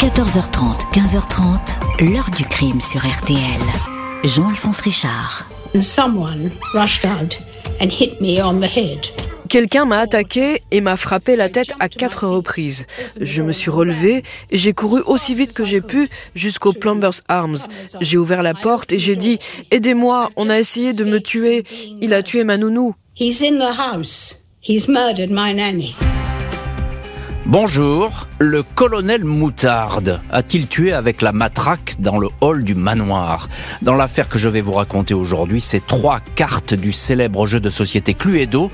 14h30, 15h30, l'heure du crime sur RTL. Jean-Alphonse Richard. Someone rushed out and hit me on the head. Quelqu'un m'a attaqué et m'a frappé la tête à quatre reprises. Je me suis relevé et j'ai couru aussi vite que j'ai pu jusqu'au Plumbers Arms. J'ai ouvert la porte et j'ai dit Aidez-moi, on a essayé de me tuer. Il a tué ma nounou. He's in the house. He's murdered my nanny. Bonjour, le colonel Moutarde a-t-il tué avec la matraque dans le hall du manoir Dans l'affaire que je vais vous raconter aujourd'hui, ces trois cartes du célèbre jeu de société Cluedo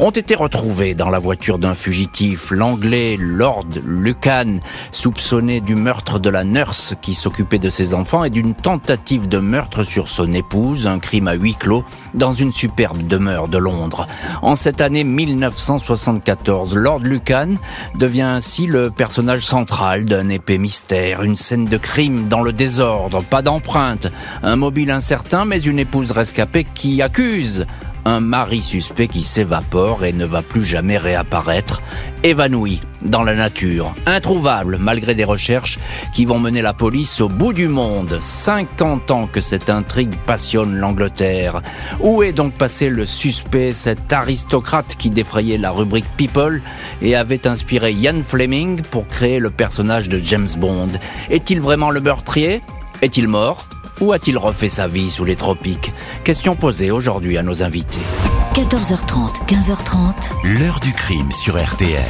ont été retrouvés dans la voiture d'un fugitif, l'anglais Lord Lucan, soupçonné du meurtre de la nurse qui s'occupait de ses enfants et d'une tentative de meurtre sur son épouse, un crime à huis clos, dans une superbe demeure de Londres. En cette année 1974, Lord Lucan devient ainsi le personnage central d'un épais mystère, une scène de crime dans le désordre, pas d'empreinte, un mobile incertain mais une épouse rescapée qui accuse un mari suspect qui s'évapore et ne va plus jamais réapparaître, évanoui dans la nature, introuvable malgré des recherches qui vont mener la police au bout du monde. 50 ans que cette intrigue passionne l'Angleterre. Où est donc passé le suspect, cet aristocrate qui défrayait la rubrique People et avait inspiré Ian Fleming pour créer le personnage de James Bond? Est-il vraiment le meurtrier? Est-il mort? Ou a-t-il refait sa vie sous les tropiques? Question posée aujourd'hui à nos invités. 14h30, 15h30. L'heure du crime sur RTL.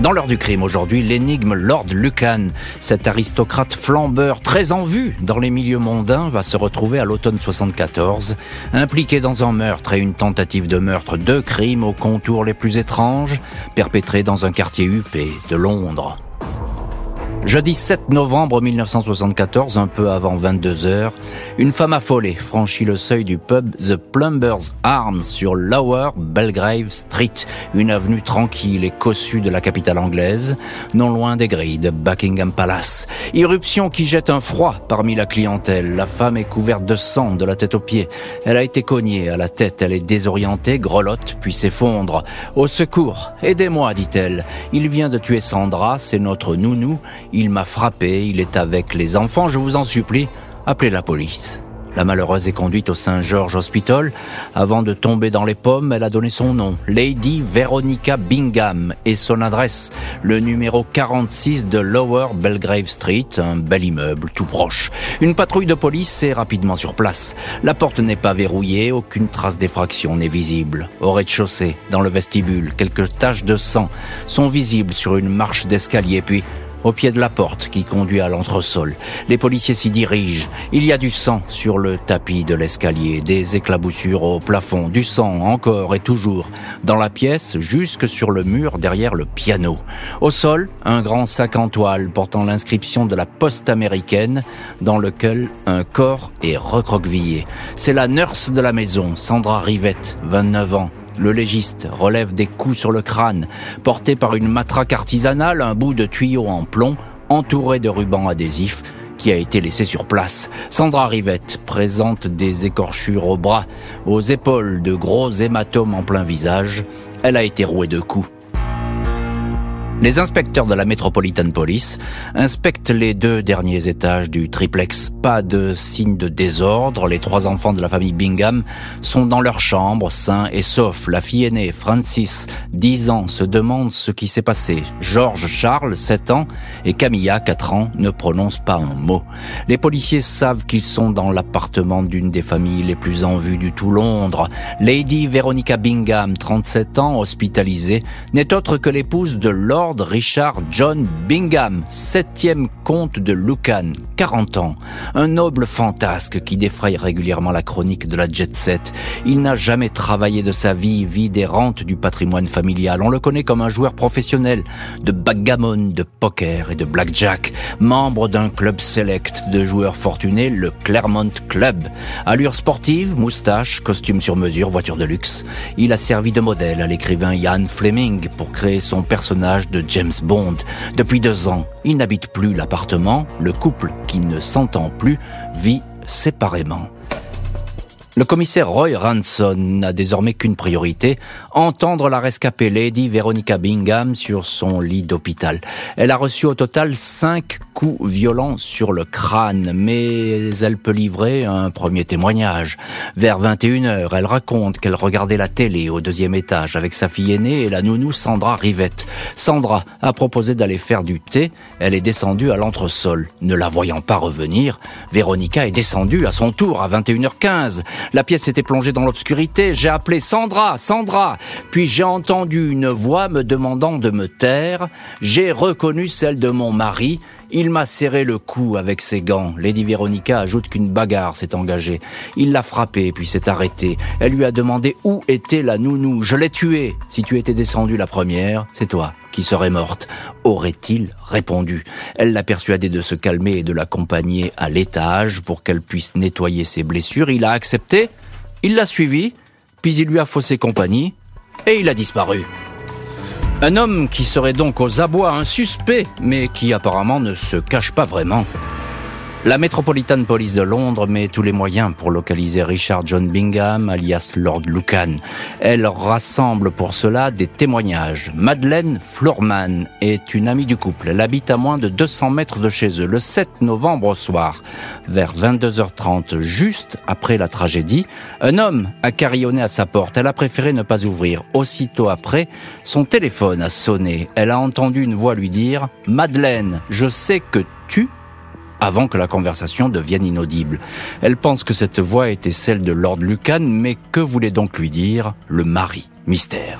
Dans l'heure du crime aujourd'hui, l'énigme Lord Lucan, cet aristocrate flambeur très en vue dans les milieux mondains, va se retrouver à l'automne 74, impliqué dans un meurtre et une tentative de meurtre, deux crimes aux contours les plus étranges, perpétrés dans un quartier huppé de Londres. Jeudi 7 novembre 1974, un peu avant 22 heures, une femme affolée franchit le seuil du pub The Plumbers Arms sur Lower Belgrave Street, une avenue tranquille et cossue de la capitale anglaise, non loin des grilles de Buckingham Palace. Irruption qui jette un froid parmi la clientèle. La femme est couverte de sang de la tête aux pieds. Elle a été cognée à la tête, elle est désorientée, grelotte, puis s'effondre. Au secours, aidez-moi, dit-elle. Il vient de tuer Sandra, c'est notre nounou. Il m'a frappé, il est avec les enfants, je vous en supplie, appelez la police. La malheureuse est conduite au Saint George Hospital. Avant de tomber dans les pommes, elle a donné son nom, Lady Veronica Bingham, et son adresse, le numéro 46 de Lower Belgrave Street, un bel immeuble tout proche. Une patrouille de police est rapidement sur place. La porte n'est pas verrouillée, aucune trace d'effraction n'est visible. Au rez-de-chaussée, dans le vestibule, quelques taches de sang sont visibles sur une marche d'escalier, puis au pied de la porte qui conduit à l'entresol. Les policiers s'y dirigent. Il y a du sang sur le tapis de l'escalier, des éclaboussures au plafond, du sang encore et toujours dans la pièce jusque sur le mur derrière le piano. Au sol, un grand sac en toile portant l'inscription de la poste américaine dans lequel un corps est recroquevillé. C'est la nurse de la maison, Sandra Rivette, 29 ans, le légiste relève des coups sur le crâne, porté par une matraque artisanale, un bout de tuyau en plomb, entouré de rubans adhésifs, qui a été laissé sur place. Sandra Rivette présente des écorchures aux bras, aux épaules, de gros hématomes en plein visage. Elle a été rouée de coups. Les inspecteurs de la Metropolitan Police inspectent les deux derniers étages du triplex. Pas de signe de désordre. Les trois enfants de la famille Bingham sont dans leur chambre, sains et saufs. La fille aînée, Francis, 10 ans, se demande ce qui s'est passé. George Charles, 7 ans, et Camilla, 4 ans, ne prononcent pas un mot. Les policiers savent qu'ils sont dans l'appartement d'une des familles les plus en vue du tout Londres. Lady Veronica Bingham, 37 ans, hospitalisée, n'est autre que l'épouse de Lord Richard John Bingham, septième comte de Lucan, 40 ans. Un noble fantasque qui défraye régulièrement la chronique de la jet set. Il n'a jamais travaillé de sa vie, vie des rentes du patrimoine familial. On le connaît comme un joueur professionnel de backgammon, de poker et de blackjack, membre d'un club select de joueurs fortunés, le Claremont Club. Allure sportive, moustache, costume sur mesure, voiture de luxe. Il a servi de modèle à l'écrivain Ian Fleming pour créer son personnage de James Bond. Depuis deux ans, il n'habite plus l'appartement. Le couple, qui ne s'entend plus, vit séparément. Le commissaire Roy Ranson n'a désormais qu'une priorité, entendre la rescapée Lady Veronica Bingham sur son lit d'hôpital. Elle a reçu au total cinq coups violents sur le crâne, mais elle peut livrer un premier témoignage. Vers 21h, elle raconte qu'elle regardait la télé au deuxième étage avec sa fille aînée et la nounou Sandra Rivette. Sandra a proposé d'aller faire du thé, elle est descendue à l'entresol. Ne la voyant pas revenir, Véronica est descendue à son tour à 21h15. La pièce était plongée dans l'obscurité. J'ai appelé Sandra, Sandra. Puis j'ai entendu une voix me demandant de me taire. J'ai reconnu celle de mon mari. Il m'a serré le cou avec ses gants. Lady Veronica ajoute qu'une bagarre s'est engagée. Il l'a frappée puis s'est arrêté. Elle lui a demandé où était la nounou. Je l'ai tuée. Si tu étais descendue la première, c'est toi qui serais morte. Aurait-il répondu. Elle l'a persuadé de se calmer et de l'accompagner à l'étage pour qu'elle puisse nettoyer ses blessures. Il a accepté. Il l'a suivi. Puis il lui a faussé compagnie. Et il a disparu. Un homme qui serait donc aux abois, un suspect, mais qui apparemment ne se cache pas vraiment. La Metropolitan Police de Londres met tous les moyens pour localiser Richard John Bingham, alias Lord Lucan. Elle rassemble pour cela des témoignages. Madeleine Floorman est une amie du couple. Elle habite à moins de 200 mètres de chez eux. Le 7 novembre au soir, vers 22h30, juste après la tragédie, un homme a carillonné à sa porte. Elle a préféré ne pas ouvrir. Aussitôt après, son téléphone a sonné. Elle a entendu une voix lui dire « Madeleine, je sais que tu avant que la conversation devienne inaudible. Elle pense que cette voix était celle de Lord Lucan, mais que voulait donc lui dire le mari? Mystère.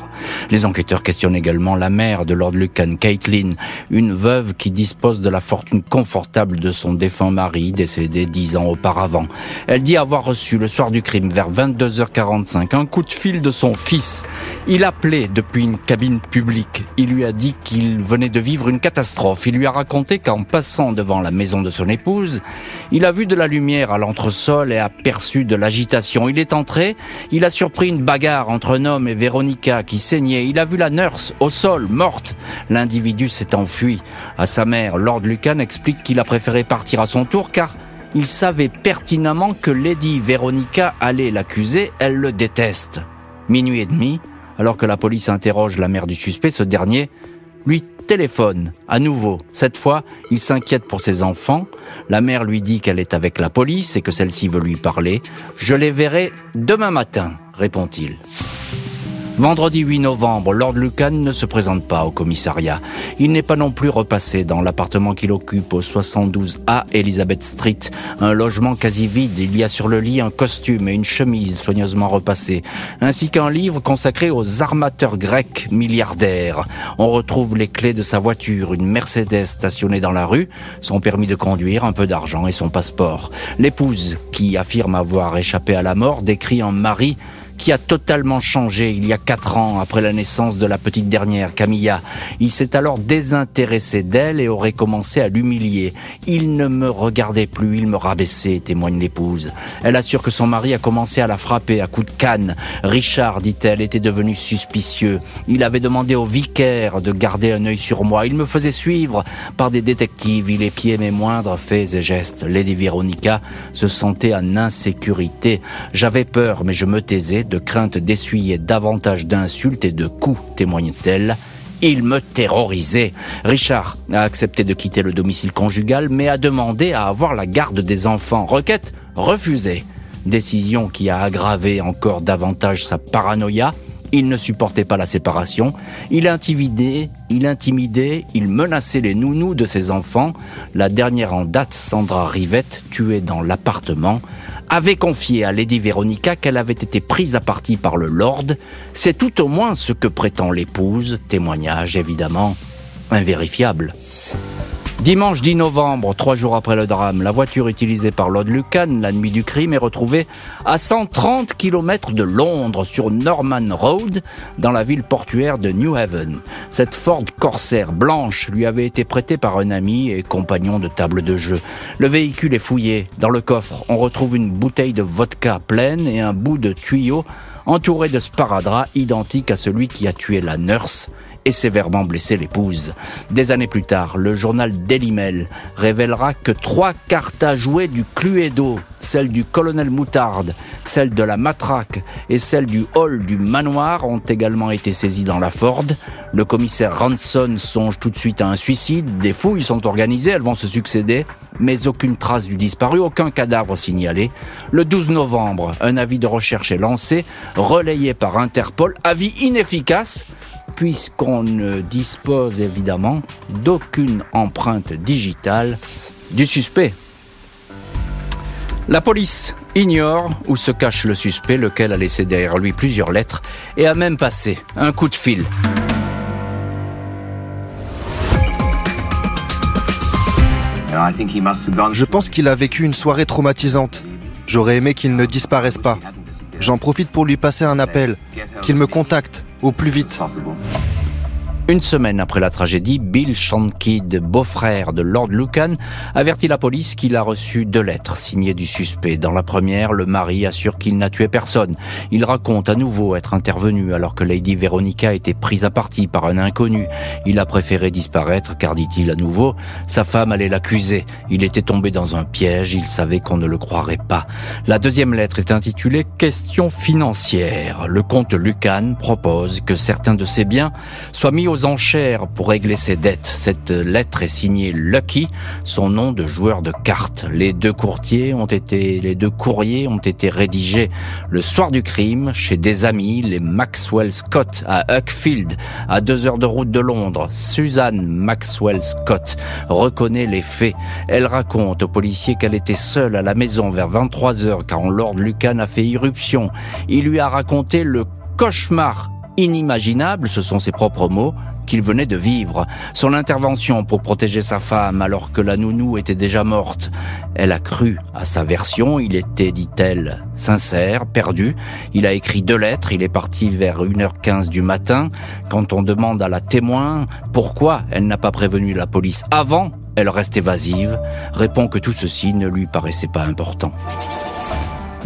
Les enquêteurs questionnent également la mère de Lord Lucan, Caitlin, une veuve qui dispose de la fortune confortable de son défunt mari, décédé dix ans auparavant. Elle dit avoir reçu le soir du crime, vers 22h45, un coup de fil de son fils. Il appelait depuis une cabine publique. Il lui a dit qu'il venait de vivre une catastrophe. Il lui a raconté qu'en passant devant la maison de son épouse, il a vu de la lumière à l'entresol et aperçu de l'agitation. Il est entré, il a surpris une bagarre entre un homme et Véronica qui saignait. Il a vu la nurse au sol, morte. L'individu s'est enfui. À sa mère, Lord Lucan explique qu'il a préféré partir à son tour car il savait pertinemment que Lady Véronica allait l'accuser. Elle le déteste. Minuit et demi, alors que la police interroge la mère du suspect, ce dernier lui téléphone à nouveau. Cette fois, il s'inquiète pour ses enfants. La mère lui dit qu'elle est avec la police et que celle-ci veut lui parler. Je les verrai demain matin, répond-il. Vendredi 8 novembre, Lord Lucan ne se présente pas au commissariat. Il n'est pas non plus repassé dans l'appartement qu'il occupe au 72A Elizabeth Street, un logement quasi vide. Il y a sur le lit un costume et une chemise soigneusement repassés, ainsi qu'un livre consacré aux armateurs grecs milliardaires. On retrouve les clés de sa voiture, une Mercedes stationnée dans la rue, son permis de conduire, un peu d'argent et son passeport. L'épouse, qui affirme avoir échappé à la mort, décrit un mari qui a totalement changé il y a quatre ans après la naissance de la petite dernière, Camilla. Il s'est alors désintéressé d'elle et aurait commencé à l'humilier. Il ne me regardait plus, il me rabaissait, témoigne l'épouse. Elle assure que son mari a commencé à la frapper à coups de canne. Richard, dit-elle, était devenu suspicieux. Il avait demandé au vicaire de garder un œil sur moi. Il me faisait suivre par des détectives. Il épiait mes moindres faits et gestes. Lady Veronica se sentait en insécurité. J'avais peur, mais je me taisais de crainte d'essuyer davantage d'insultes et de coups, témoigne-t-elle. Il me terrorisait. Richard a accepté de quitter le domicile conjugal, mais a demandé à avoir la garde des enfants. Requête refusée. Décision qui a aggravé encore davantage sa paranoïa. Il ne supportait pas la séparation. Il intimidait, il intimidait, il menaçait les nounous de ses enfants. La dernière en date, Sandra Rivette, tuée dans l'appartement avait confié à Lady Veronica qu'elle avait été prise à partie par le Lord. C'est tout au moins ce que prétend l'épouse, témoignage évidemment invérifiable. Dimanche 10 novembre, trois jours après le drame, la voiture utilisée par Lord Lucan la nuit du crime est retrouvée à 130 km de Londres sur Norman Road, dans la ville portuaire de New Haven. Cette Ford Corsair blanche lui avait été prêtée par un ami et compagnon de table de jeu. Le véhicule est fouillé. Dans le coffre, on retrouve une bouteille de vodka pleine et un bout de tuyau entouré de sparadrap identique à celui qui a tué la nurse et sévèrement blessé l'épouse. Des années plus tard, le journal Daily Mail révélera que trois cartes à jouer du Cluedo, celle du colonel Moutarde, celle de la matraque et celle du hall du manoir ont également été saisies dans la Ford. Le commissaire Ranson songe tout de suite à un suicide, des fouilles sont organisées, elles vont se succéder, mais aucune trace du disparu, aucun cadavre signalé. Le 12 novembre, un avis de recherche est lancé, relayé par Interpol, avis inefficace, puisqu'on ne dispose évidemment d'aucune empreinte digitale du suspect. La police ignore où se cache le suspect, lequel a laissé derrière lui plusieurs lettres et a même passé un coup de fil. Je pense qu'il a vécu une soirée traumatisante. J'aurais aimé qu'il ne disparaisse pas. J'en profite pour lui passer un appel, qu'il me contacte au plus vite. Une semaine après la tragédie, Bill Shankid, beau-frère de Lord Lucan, avertit la police qu'il a reçu deux lettres signées du suspect. Dans la première, le mari assure qu'il n'a tué personne. Il raconte à nouveau être intervenu alors que Lady Veronica était prise à partie par un inconnu. Il a préféré disparaître car, dit-il à nouveau, sa femme allait l'accuser. Il était tombé dans un piège, il savait qu'on ne le croirait pas. La deuxième lettre est intitulée Question financière. Le comte Lucan propose que certains de ses biens soient mis au aux enchères pour régler ses dettes. Cette lettre est signée Lucky, son nom de joueur de cartes. Les deux courtiers ont été, les deux courriers ont été rédigés le soir du crime chez des amis, les Maxwell Scott à Uckfield, à deux heures de route de Londres. Suzanne Maxwell Scott reconnaît les faits. Elle raconte aux policiers qu'elle était seule à la maison vers 23 heures quand Lord Lucan a fait irruption. Il lui a raconté le cauchemar inimaginable, ce sont ses propres mots, qu'il venait de vivre. Son intervention pour protéger sa femme alors que la nounou était déjà morte. Elle a cru à sa version, il était, dit-elle, sincère, perdu. Il a écrit deux lettres, il est parti vers 1h15 du matin. Quand on demande à la témoin pourquoi elle n'a pas prévenu la police avant, elle reste évasive, répond que tout ceci ne lui paraissait pas important.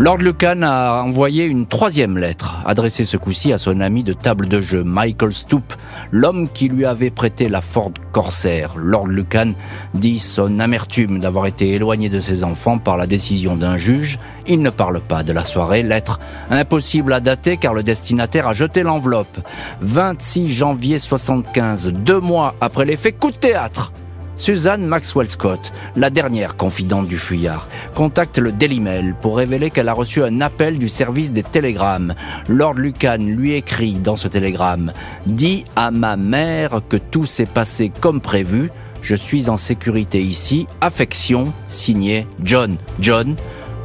Lord Lucan a envoyé une troisième lettre, adressée ce coup-ci à son ami de table de jeu, Michael Stoop, l'homme qui lui avait prêté la Ford Corsair. Lord Lucan dit son amertume d'avoir été éloigné de ses enfants par la décision d'un juge. Il ne parle pas de la soirée, lettre impossible à dater car le destinataire a jeté l'enveloppe. 26 janvier 75, deux mois après les faits, coup de théâtre Suzanne Maxwell Scott, la dernière confidente du fuyard, contacte le Daily Mail pour révéler qu'elle a reçu un appel du service des télégrammes. Lord Lucan lui écrit dans ce télégramme Dis à ma mère que tout s'est passé comme prévu. Je suis en sécurité ici. Affection, signé John. John,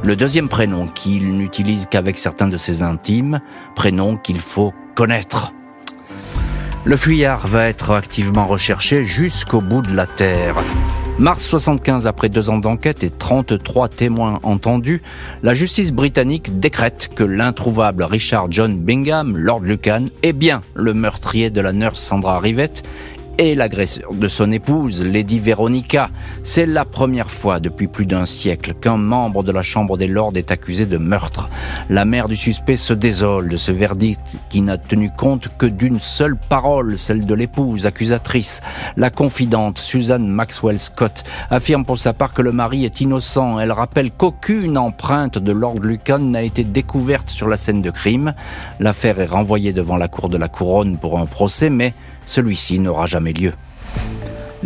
le deuxième prénom qu'il n'utilise qu'avec certains de ses intimes, prénom qu'il faut connaître. Le fuyard va être activement recherché jusqu'au bout de la Terre. Mars 75, après deux ans d'enquête et 33 témoins entendus, la justice britannique décrète que l'introuvable Richard John Bingham, Lord Lucan, est bien le meurtrier de la nurse Sandra Rivette et l'agresseur de son épouse, Lady Veronica. C'est la première fois depuis plus d'un siècle qu'un membre de la Chambre des Lords est accusé de meurtre. La mère du suspect se désole de ce verdict qui n'a tenu compte que d'une seule parole, celle de l'épouse accusatrice. La confidente, Suzanne Maxwell Scott, affirme pour sa part que le mari est innocent. Elle rappelle qu'aucune empreinte de Lord Lucan n'a été découverte sur la scène de crime. L'affaire est renvoyée devant la cour de la couronne pour un procès, mais celui-ci n'aura jamais lieu.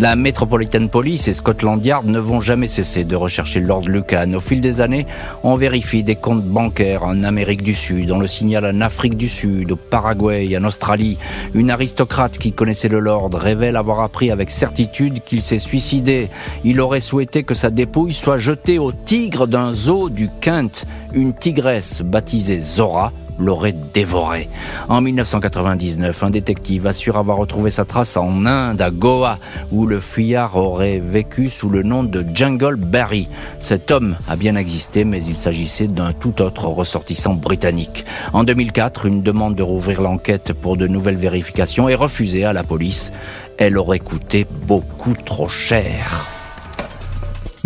La Metropolitan Police et Scotland Yard ne vont jamais cesser de rechercher Lord Lucan. Au fil des années, on vérifie des comptes bancaires en Amérique du Sud, on le signale en Afrique du Sud, au Paraguay, en Australie. Une aristocrate qui connaissait le Lord révèle avoir appris avec certitude qu'il s'est suicidé. Il aurait souhaité que sa dépouille soit jetée au tigre d'un zoo du Kent, une tigresse baptisée Zora, l'aurait dévoré. En 1999, un détective assure avoir retrouvé sa trace en Inde, à Goa, où le fuyard aurait vécu sous le nom de Jungle Barry. Cet homme a bien existé, mais il s'agissait d'un tout autre ressortissant britannique. En 2004, une demande de rouvrir l'enquête pour de nouvelles vérifications est refusée à la police. Elle aurait coûté beaucoup trop cher.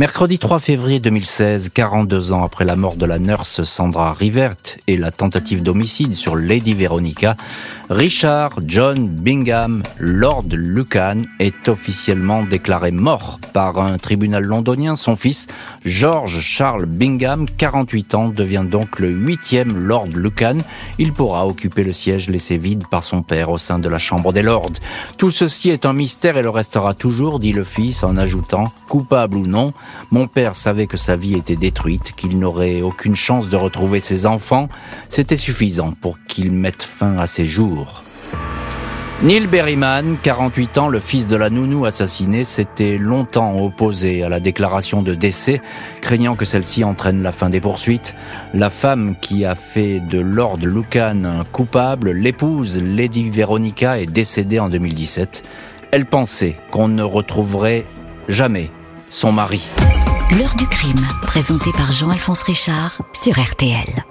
Mercredi 3 février 2016, 42 ans après la mort de la nurse Sandra Rivert et la tentative d'homicide sur Lady Veronica, Richard John Bingham, Lord Lucan, est officiellement déclaré mort par un tribunal londonien. Son fils, George Charles Bingham, 48 ans, devient donc le huitième Lord Lucan. Il pourra occuper le siège laissé vide par son père au sein de la Chambre des Lords. Tout ceci est un mystère et le restera toujours, dit le fils en ajoutant, coupable ou non, mon père savait que sa vie était détruite, qu'il n'aurait aucune chance de retrouver ses enfants. C'était suffisant pour qu'il mette fin à ses jours. Neil Berryman, 48 ans, le fils de la nounou assassinée, s'était longtemps opposé à la déclaration de décès, craignant que celle-ci entraîne la fin des poursuites. La femme qui a fait de Lord Lucan coupable, l'épouse Lady Veronica, est décédée en 2017. Elle pensait qu'on ne retrouverait jamais son mari. L'heure du crime, présenté par Jean-Alphonse Richard sur RTL.